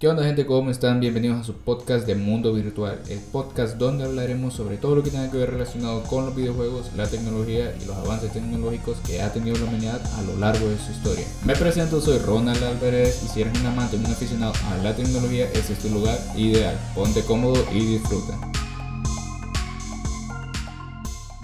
¿Qué onda gente? ¿Cómo están? Bienvenidos a su podcast de Mundo Virtual, el podcast donde hablaremos sobre todo lo que tenga que ver relacionado con los videojuegos, la tecnología y los avances tecnológicos que ha tenido la humanidad a lo largo de su historia. Me presento, soy Ronald Álvarez y si eres un amante un aficionado a la tecnología, este es tu lugar ideal. Ponte cómodo y disfruta.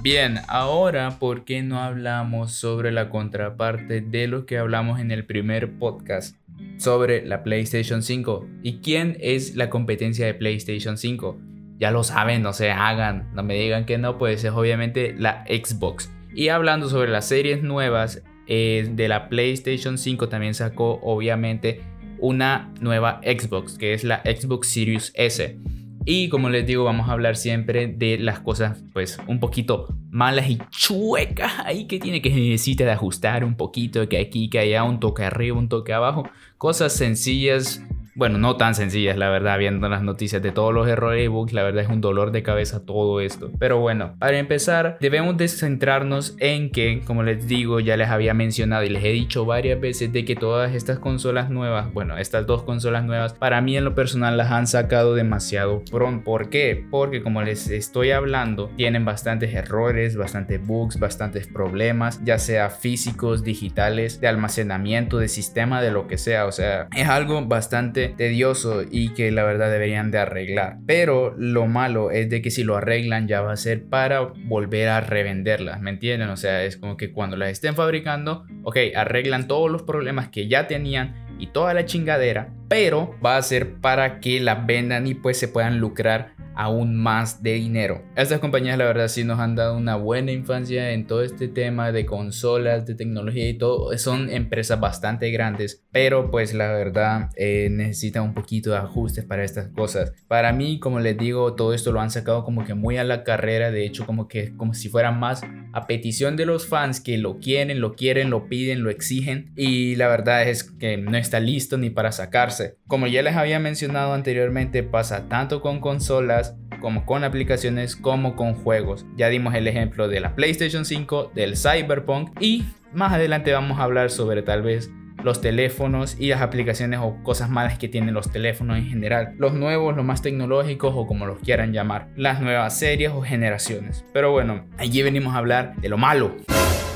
Bien, ahora, ¿por qué no hablamos sobre la contraparte de lo que hablamos en el primer podcast? Sobre la PlayStation 5. ¿Y quién es la competencia de PlayStation 5? Ya lo saben, no se hagan, no me digan que no, pues es obviamente la Xbox. Y hablando sobre las series nuevas eh, de la PlayStation 5, también sacó obviamente una nueva Xbox, que es la Xbox Series S. Y como les digo, vamos a hablar siempre de las cosas pues un poquito malas y chuecas ahí que tiene que necesita de ajustar un poquito, que aquí, que allá, un toque arriba, un toque abajo. Cosas sencillas bueno, no tan sencillas, la verdad, viendo las noticias de todos los errores y bugs, la verdad es un dolor de cabeza todo esto. Pero bueno, para empezar, debemos de centrarnos en que, como les digo, ya les había mencionado y les he dicho varias veces de que todas estas consolas nuevas, bueno, estas dos consolas nuevas, para mí en lo personal las han sacado demasiado pronto. ¿Por qué? Porque como les estoy hablando, tienen bastantes errores, bastantes bugs, bastantes problemas, ya sea físicos, digitales, de almacenamiento, de sistema, de lo que sea. O sea, es algo bastante tedioso y que la verdad deberían de arreglar. Pero lo malo es de que si lo arreglan ya va a ser para volver a revenderlas, ¿me entienden? O sea, es como que cuando las estén fabricando, ok, arreglan todos los problemas que ya tenían y toda la chingadera, pero va a ser para que las vendan y pues se puedan lucrar aún más de dinero. Estas compañías la verdad sí nos han dado una buena infancia en todo este tema de consolas, de tecnología y todo. Son empresas bastante grandes, pero pues la verdad eh, necesitan un poquito de ajustes para estas cosas. Para mí, como les digo, todo esto lo han sacado como que muy a la carrera, de hecho como que como si fuera más a petición de los fans que lo quieren, lo quieren, lo piden, lo exigen y la verdad es que no está listo ni para sacarse. Como ya les había mencionado anteriormente, pasa tanto con consolas como con aplicaciones como con juegos. Ya dimos el ejemplo de la PlayStation 5, del Cyberpunk y más adelante vamos a hablar sobre tal vez los teléfonos y las aplicaciones o cosas malas que tienen los teléfonos en general. Los nuevos, los más tecnológicos o como los quieran llamar. Las nuevas series o generaciones. Pero bueno, allí venimos a hablar de lo malo,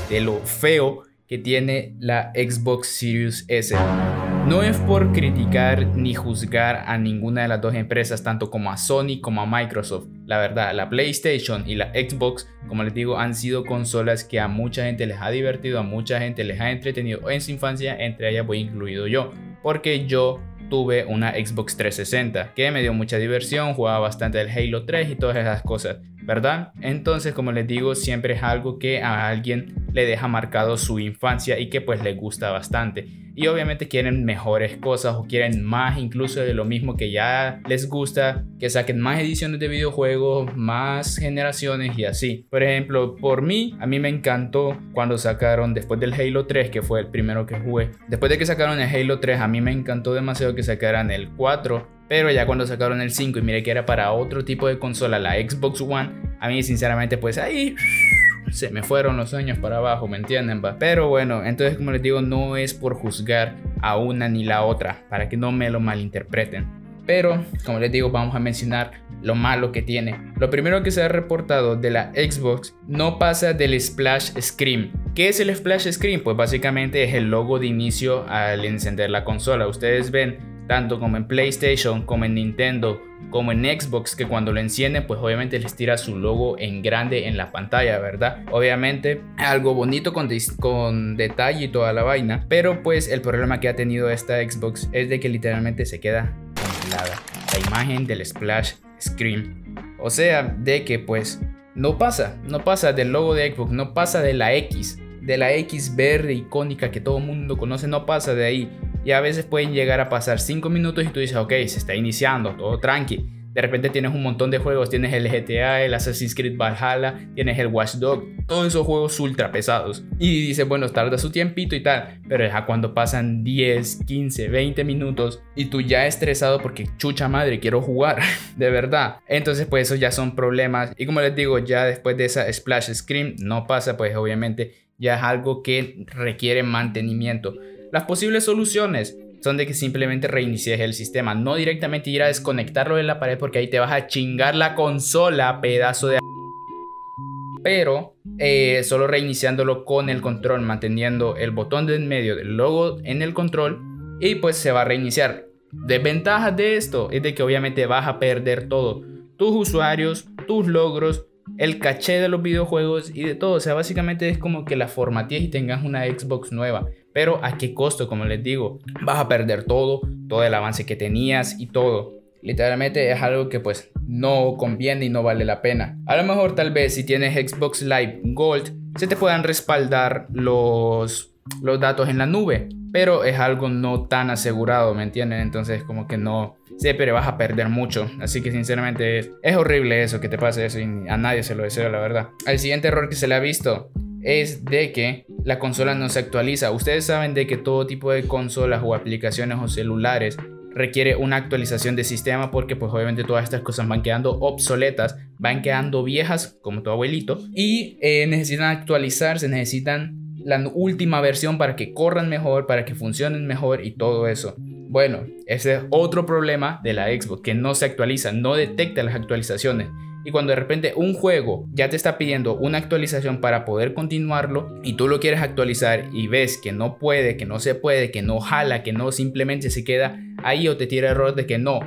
de lo feo que tiene la Xbox Series S. No es por criticar ni juzgar a ninguna de las dos empresas, tanto como a Sony como a Microsoft. La verdad, la PlayStation y la Xbox, como les digo, han sido consolas que a mucha gente les ha divertido, a mucha gente les ha entretenido en su infancia, entre ellas voy incluido yo. Porque yo tuve una Xbox 360 que me dio mucha diversión, jugaba bastante el Halo 3 y todas esas cosas, ¿verdad? Entonces, como les digo, siempre es algo que a alguien le deja marcado su infancia y que pues le gusta bastante y obviamente quieren mejores cosas o quieren más incluso de lo mismo que ya les gusta, que saquen más ediciones de videojuegos, más generaciones y así. Por ejemplo, por mí, a mí me encantó cuando sacaron después del Halo 3, que fue el primero que jugué. Después de que sacaron el Halo 3, a mí me encantó demasiado que sacaran el 4, pero ya cuando sacaron el 5 y mire que era para otro tipo de consola, la Xbox One, a mí sinceramente pues ahí se me fueron los años para abajo, ¿me entienden? Pero bueno, entonces como les digo, no es por juzgar a una ni la otra, para que no me lo malinterpreten. Pero, como les digo, vamos a mencionar lo malo que tiene. Lo primero que se ha reportado de la Xbox no pasa del splash screen. ¿Qué es el splash screen? Pues básicamente es el logo de inicio al encender la consola. Ustedes ven tanto como en PlayStation, como en Nintendo, como en Xbox, que cuando lo encienden, pues obviamente les tira su logo en grande en la pantalla, ¿verdad? Obviamente algo bonito con, con detalle y toda la vaina, pero pues el problema que ha tenido esta Xbox es de que literalmente se queda congelada la imagen del splash screen. O sea, de que pues no pasa, no pasa del logo de Xbox, no pasa de la X, de la X verde icónica que todo mundo conoce, no pasa de ahí y a veces pueden llegar a pasar 5 minutos y tú dices, ok, se está iniciando, todo tranqui. De repente tienes un montón de juegos, tienes el GTA, el Assassin's Creed Valhalla, tienes el Watch Dog, todos esos juegos ultra pesados. Y dices, bueno, tarda su tiempito y tal, pero ya cuando pasan 10, 15, 20 minutos y tú ya estresado porque chucha madre, quiero jugar, de verdad. Entonces pues esos ya son problemas. Y como les digo, ya después de esa splash screen no pasa, pues obviamente ya es algo que requiere mantenimiento. Las posibles soluciones, son de que simplemente reinicies el sistema, no directamente ir a desconectarlo de la pared porque ahí te vas a chingar la consola, pedazo de... Pero eh, solo reiniciándolo con el control, manteniendo el botón de en medio del logo en el control y pues se va a reiniciar. Desventajas de esto es de que obviamente vas a perder todo. Tus usuarios, tus logros, el caché de los videojuegos y de todo. O sea, básicamente es como que la formatees y tengas una Xbox nueva. Pero a qué costo, como les digo. Vas a perder todo, todo el avance que tenías y todo. Literalmente es algo que pues no conviene y no vale la pena. A lo mejor tal vez si tienes Xbox Live Gold se te puedan respaldar los, los datos en la nube. Pero es algo no tan asegurado, ¿me entienden? Entonces como que no, pero vas a perder mucho. Así que sinceramente es, horrible eso, que te pase eso y a nadie se lo deseo, la verdad. El siguiente error que se le ha visto es de que la consola no se actualiza. Ustedes saben de que todo tipo de consolas o aplicaciones o celulares requiere una actualización de sistema porque pues obviamente todas estas cosas van quedando obsoletas, van quedando viejas como tu abuelito y eh, necesitan actualizarse, necesitan la última versión para que corran mejor, para que funcionen mejor y todo eso. Bueno, ese es otro problema de la Xbox, que no se actualiza, no detecta las actualizaciones. Y cuando de repente un juego ya te está pidiendo una actualización para poder continuarlo y tú lo quieres actualizar y ves que no puede, que no se puede, que no jala, que no simplemente se queda ahí o te tira error de que no,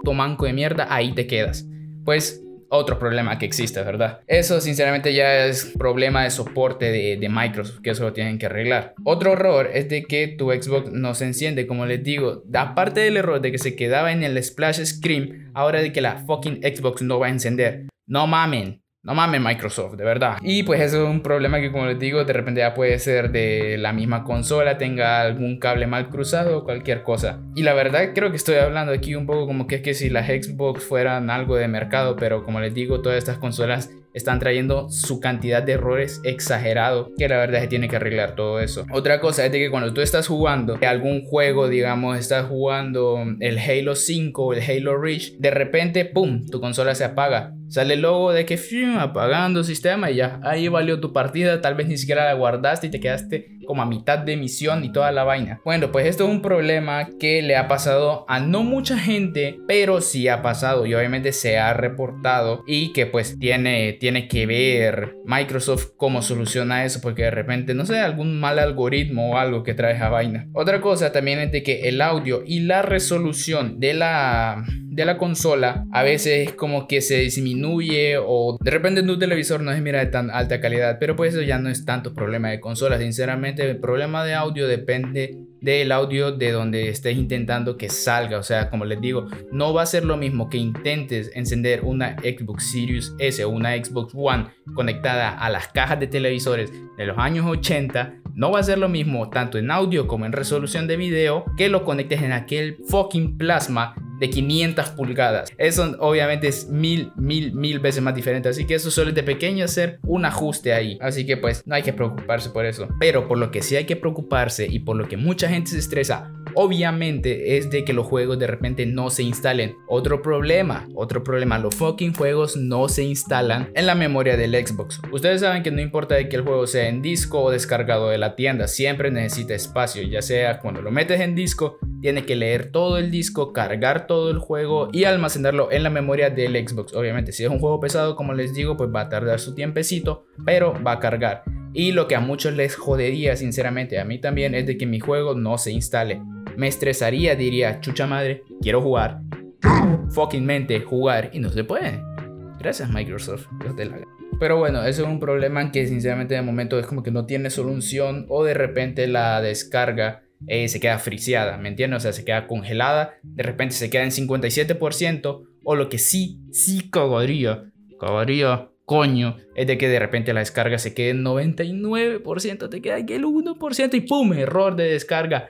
puto manco de mierda, ahí te quedas. Pues otro problema que existe, ¿verdad? Eso sinceramente ya es problema de soporte de, Microsoft, que eso lo tienen que arreglar. Otro error es de que tu Xbox no se enciende, como les digo, aparte del error de que se quedaba en el splash screen, ahora de que la fucking Xbox no va a encender. No mamen, no mames Microsoft, de verdad. Y pues eso es un problema que como les digo, de repente ya puede ser de la misma consola, tenga algún cable mal cruzado o cualquier cosa. Y la verdad creo que estoy hablando aquí un poco como que es que si las Xbox fueran algo de mercado, pero como les digo, todas estas consolas están trayendo su cantidad de errores exagerado que la verdad se tiene que arreglar todo eso. Otra cosa es de que cuando tú estás jugando algún juego, digamos, estás jugando el Halo 5 o el Halo Reach, de repente, ¡pum!, tu consola se apaga Sale el logo de que apagando sistema y ya, ahí valió tu partida, tal vez ni siquiera la guardaste y te quedaste como a mitad de misión y toda la vaina. Bueno, pues esto es un problema que le ha pasado a no mucha gente, pero sí ha pasado y obviamente se ha reportado y que pues tiene, tiene que ver Microsoft cómo soluciona eso porque de repente, no sé, algún mal algoritmo o algo que trae esa vaina. Otra cosa también es de que el audio y la resolución de la de la consola a veces es como que se disminuye o de repente en tu televisor no es mira de tan alta calidad, pero pues eso ya no es tanto problema de consola, sinceramente el problema de audio depende del audio de donde estés intentando que salga. O sea, como les digo, no va a ser lo mismo que intentes encender una Xbox Series S o una Xbox One conectada a las cajas de televisores de los años 80. No va a ser lo mismo tanto en audio como en resolución de video que lo conectes en aquel fucking plasma de 500 pulgadas. Eso obviamente es mil, mil, mil veces más diferente. Así que eso suele de pequeño hacer un ajuste ahí. Así que pues no hay que preocuparse por eso. Pero por lo que sí hay que preocuparse y por lo que mucha gente se estresa obviamente es de que los juegos de repente no se instalen. Otro problema, otro problema, los fucking juegos no se instalan en la memoria del Xbox. Ustedes saben que no importa de que el juego sea en disco o descargado de la tienda, siempre necesita espacio, ya sea cuando lo metes en disco, tiene que leer todo el disco, cargar todo el juego y almacenarlo en la memoria del Xbox. Obviamente, si es un juego pesado, como les digo, pues va a tardar su tiempecito, pero va a cargar. Y lo que a muchos les jodería, sinceramente, a mí también, es de que mi juego no se instale me estresaría, diría, chucha madre, quiero jugar. Fucking mente, jugar y no se puede. Gracias Microsoft, Pero bueno, eso es un problema que sinceramente de momento es como que no tiene solución o de repente la descarga eh, se queda friseada, ¿me entiendes? O sea, se queda congelada, de repente se queda en 57% o lo que sí, sí cagaría, cagaría, coño, es de que de repente la descarga se quede en 99%, te queda aquí el 1% y ¡pum! Error de descarga.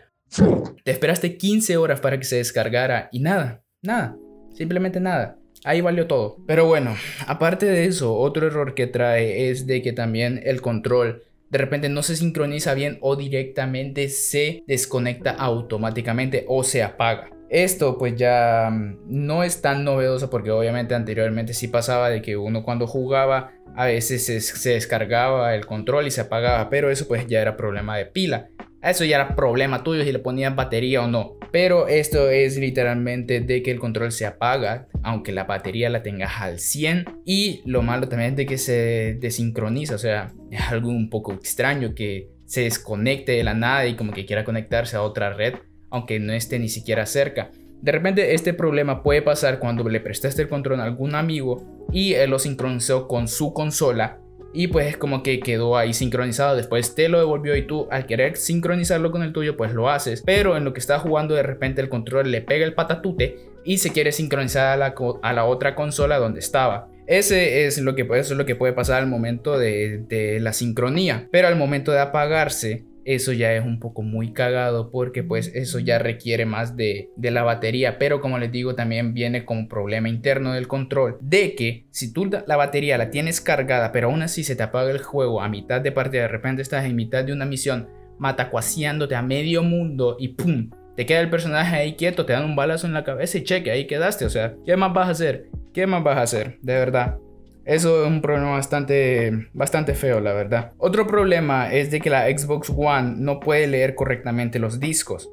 Te esperaste 15 horas para que se descargara y nada, nada, simplemente nada. Ahí valió todo. Pero bueno, aparte de eso, otro error que trae es de que también el control de repente no se sincroniza bien o directamente se desconecta automáticamente o se apaga. Esto pues ya mm, no es tan novedoso porque obviamente anteriormente sí pasaba de que uno cuando jugaba a veces se, descargaba el control y se apagaba, pero eso pues ya era problema de pila. Eso ya era problema tuyo si le ponían batería o no. Pero esto es literalmente de que el control se apaga, aunque la batería la tengas al 100. Y lo malo también es de que se desincroniza, o sea, es algo un poco extraño que se desconecte de la nada y como que quiera conectarse a otra red, aunque no esté ni siquiera cerca. De repente este problema puede pasar cuando le prestaste el control a algún amigo y él lo sincronizó con su consola y pues es como que quedó ahí sincronizado, después te lo devolvió y tú al querer sincronizarlo con el tuyo pues lo haces, pero en lo que está jugando de repente el control le pega el patatute y se quiere sincronizar a la, a la otra consola donde estaba. Ese es lo que, eso es lo que puede pasar al momento de, de la sincronía, pero al momento de apagarse eso ya es un poco muy cagado porque pues eso ya requiere más de, la batería pero como les digo también viene como problema interno del control de que si tú la batería la tienes cargada pero aún así se te apaga el juego a mitad de partida de repente estás en mitad de una misión matacuaseándote a medio mundo y pum te queda el personaje ahí quieto te dan un balazo en la cabeza y cheque ahí quedaste o sea ¿qué más vas a hacer? ¿qué más vas a hacer? de verdad eso es un problema bastante, bastante feo, la verdad. Otro problema es de que la Xbox One no puede leer correctamente los discos.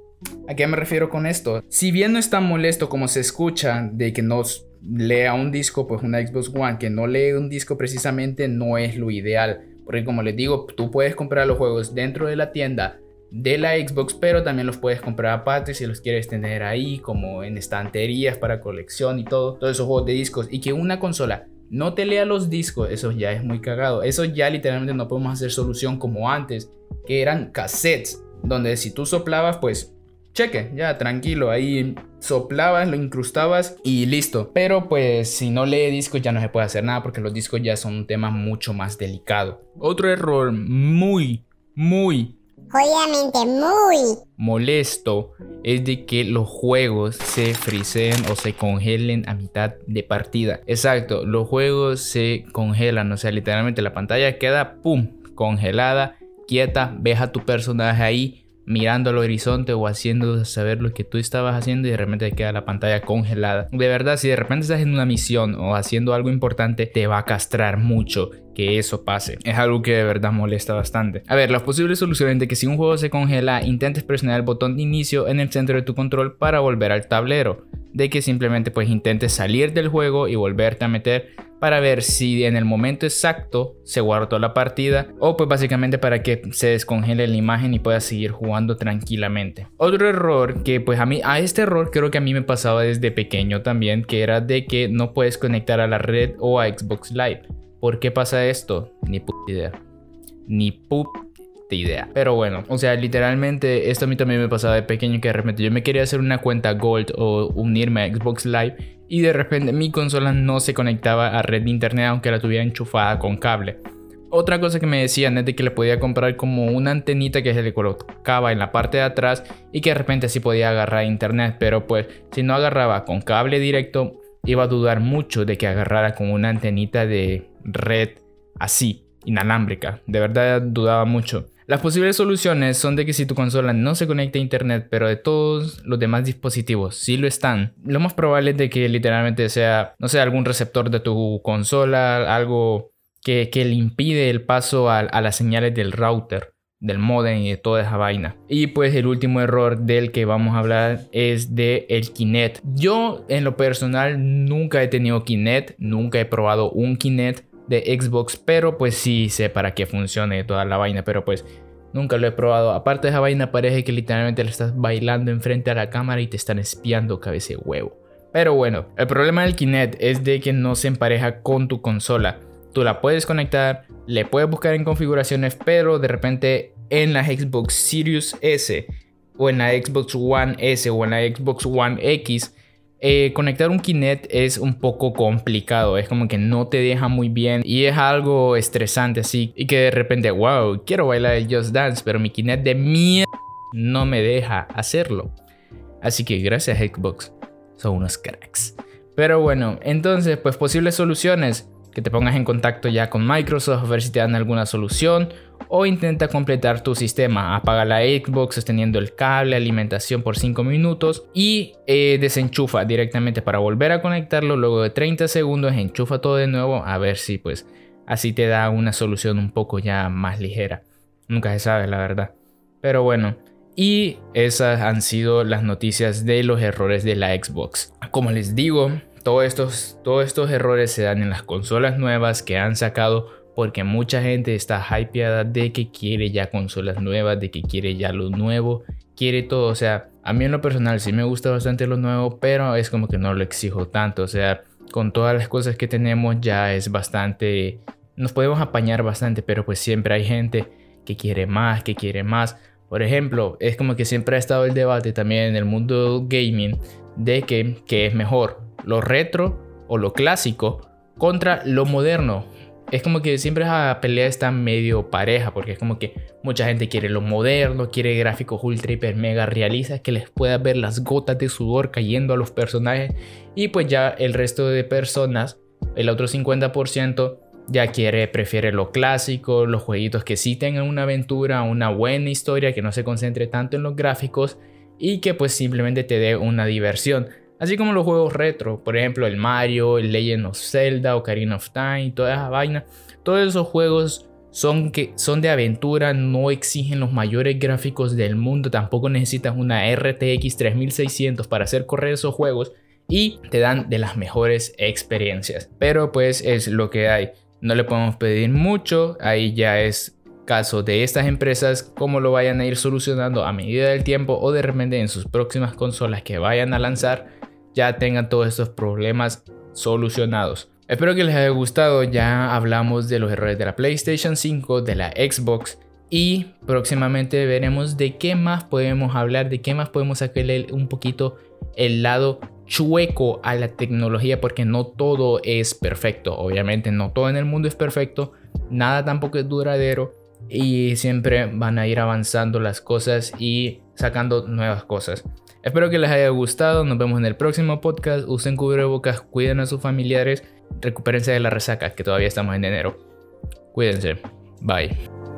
¿A qué me refiero con esto? Si bien no es tan molesto como se escucha de que no lea un disco, pues una Xbox One que no lee un disco precisamente no es lo ideal. Porque como les digo, tú puedes comprar los juegos dentro de la tienda de la Xbox, pero también los puedes comprar aparte si los quieres tener ahí, como en estanterías para colección y todo, todos esos juegos de discos. Y que una consola no te lea los discos, eso ya es muy cagado. Eso ya literalmente no podemos hacer solución como antes, que eran cassettes, donde si tú soplabas, pues cheque, ya tranquilo, ahí soplabas, lo incrustabas y listo. Pero pues si no lee discos ya no se puede hacer nada porque los discos ya son un tema mucho más delicado. Otro error muy, muy obviamente muy molesto es de que los juegos se friseen o se congelen a mitad de partida. Exacto, los juegos se congelan, o sea, literalmente la pantalla queda pum, congelada, quieta, ves a tu personaje ahí mirando al horizonte o haciendo saber lo que tú estabas haciendo y de repente queda la pantalla congelada. De verdad, si de repente estás en una misión o haciendo algo importante, te va a castrar mucho que eso pase. Es algo que de verdad molesta bastante. A ver, las posibles soluciones de que si un juego se congela, intentes presionar el botón de inicio en el centro de tu control para volver al tablero. De que simplemente pues intentes salir del juego y volverte a meter para ver si en el momento exacto se guardó la partida o pues básicamente para que se descongele la imagen y puedas seguir jugando tranquilamente. Otro error que pues a mí, a este error creo que a mí me pasaba desde pequeño también, que era de que no puedes conectar a la red o a Xbox Live. ¿Por qué pasa esto? Ni puta idea. Ni puta idea. Pero bueno, o sea, literalmente esto a mí también me pasaba de pequeño que de repente yo me quería hacer una cuenta Gold o unirme a Xbox Live y de repente mi consola no se conectaba a red de internet aunque la tuviera enchufada con cable. Otra cosa que me decían es de que le podía comprar como una antenita que se le colocaba en la parte de atrás y que de repente sí podía agarrar internet, pero pues si no agarraba con cable directo iba a dudar mucho de que agarrara con una antenita de red así, inalámbrica. De verdad dudaba mucho. Las posibles soluciones son de que si tu consola no se conecta a internet, pero de todos los demás dispositivos sí lo están, lo más probable es de que literalmente sea, no sé, algún receptor de tu consola, algo que, le impide el paso a, a las señales del router del modem y de toda esa vaina. Y pues el último error del que vamos a hablar es de el Kinect. Yo en lo personal nunca he tenido Kinect, nunca he probado un Kinect de Xbox, pero pues sí sé para qué funcione toda la vaina, pero pues nunca lo he probado. Aparte de esa vaina parece que literalmente le estás bailando enfrente a la cámara y te están espiando cabeza huevo. Pero bueno, el problema del Kinect es de que no se empareja con tu consola. Tú la puedes conectar, le puedes buscar en configuraciones, pero de repente en la Xbox Series S o en la Xbox One S o en la Xbox One X eh, conectar un Kinect es un poco complicado, es como que no te deja muy bien y es algo estresante así y que de repente, wow, quiero bailar el Just Dance, pero mi Kinect de mierda no me deja hacerlo. Así que gracias Xbox, son unos cracks. Pero bueno, entonces pues posibles soluciones, que te pongas en contacto ya con Microsoft a ver si te dan alguna solución o intenta completar tu sistema. Apaga la Xbox sosteniendo el cable, alimentación por 5 minutos y eh, desenchufa directamente para volver a conectarlo. Luego de 30 segundos enchufa todo de nuevo a ver si pues así te da una solución un poco ya más ligera. Nunca se sabe la verdad. Pero bueno, Y esas han sido las noticias de los errores de la Xbox. Como les digo, todos estos, todos estos errores se dan en las consolas nuevas que han sacado porque mucha gente está hypeada de que quiere ya consolas nuevas, de que quiere ya lo nuevo, quiere todo. O sea, a mí en lo personal sí me gusta bastante lo nuevo, pero es como que no lo exijo tanto. O sea, con todas las cosas que tenemos ya es bastante... Nos podemos apañar bastante, pero pues siempre hay gente que quiere más, que quiere más. Por ejemplo, es como que siempre ha estado el debate también en el mundo gaming de que, es mejor, lo retro o lo clásico contra lo moderno. Es como que siempre esa pelea está medio pareja, porque es como que mucha gente quiere lo moderno, quiere gráficos ultra hiper mega realistas que les pueda ver las gotas de sudor cayendo a los personajes. Y pues ya el resto de personas, el otro 50%, ya quiere, prefiere lo clásico, los jueguitos que sí tengan una aventura, una buena historia, que no se concentre tanto en los gráficos y que pues simplemente te dé una diversión. Así como los juegos retro, por ejemplo el Mario, el Legend of Zelda, Ocarina of Time, toda esa vaina. Todos esos juegos son, que, son de aventura, no exigen los mayores gráficos del mundo, tampoco necesitas una RTX 3600 para hacer correr esos juegos y te dan de las mejores experiencias. Pero pues es lo que hay. No le podemos pedir mucho, ahí ya es caso de estas empresas, cómo lo vayan a ir solucionando a medida del tiempo o de repente en sus próximas consolas que vayan a lanzar ya tengan todos estos problemas solucionados. Espero que les haya gustado, ya hablamos de los errores de la PlayStation 5, de la Xbox y próximamente veremos de qué más podemos hablar, de qué más podemos sacarle un poquito el lado chueco a la tecnología porque no todo es perfecto. Obviamente no todo en el mundo es perfecto, nada tampoco es duradero y siempre van a ir avanzando las cosas y sacando nuevas cosas. Espero que les haya gustado, nos vemos en el próximo podcast, usen cubrebocas, cuiden a sus familiares, recupérense de la resaca que todavía estamos en enero. Cuídense, bye.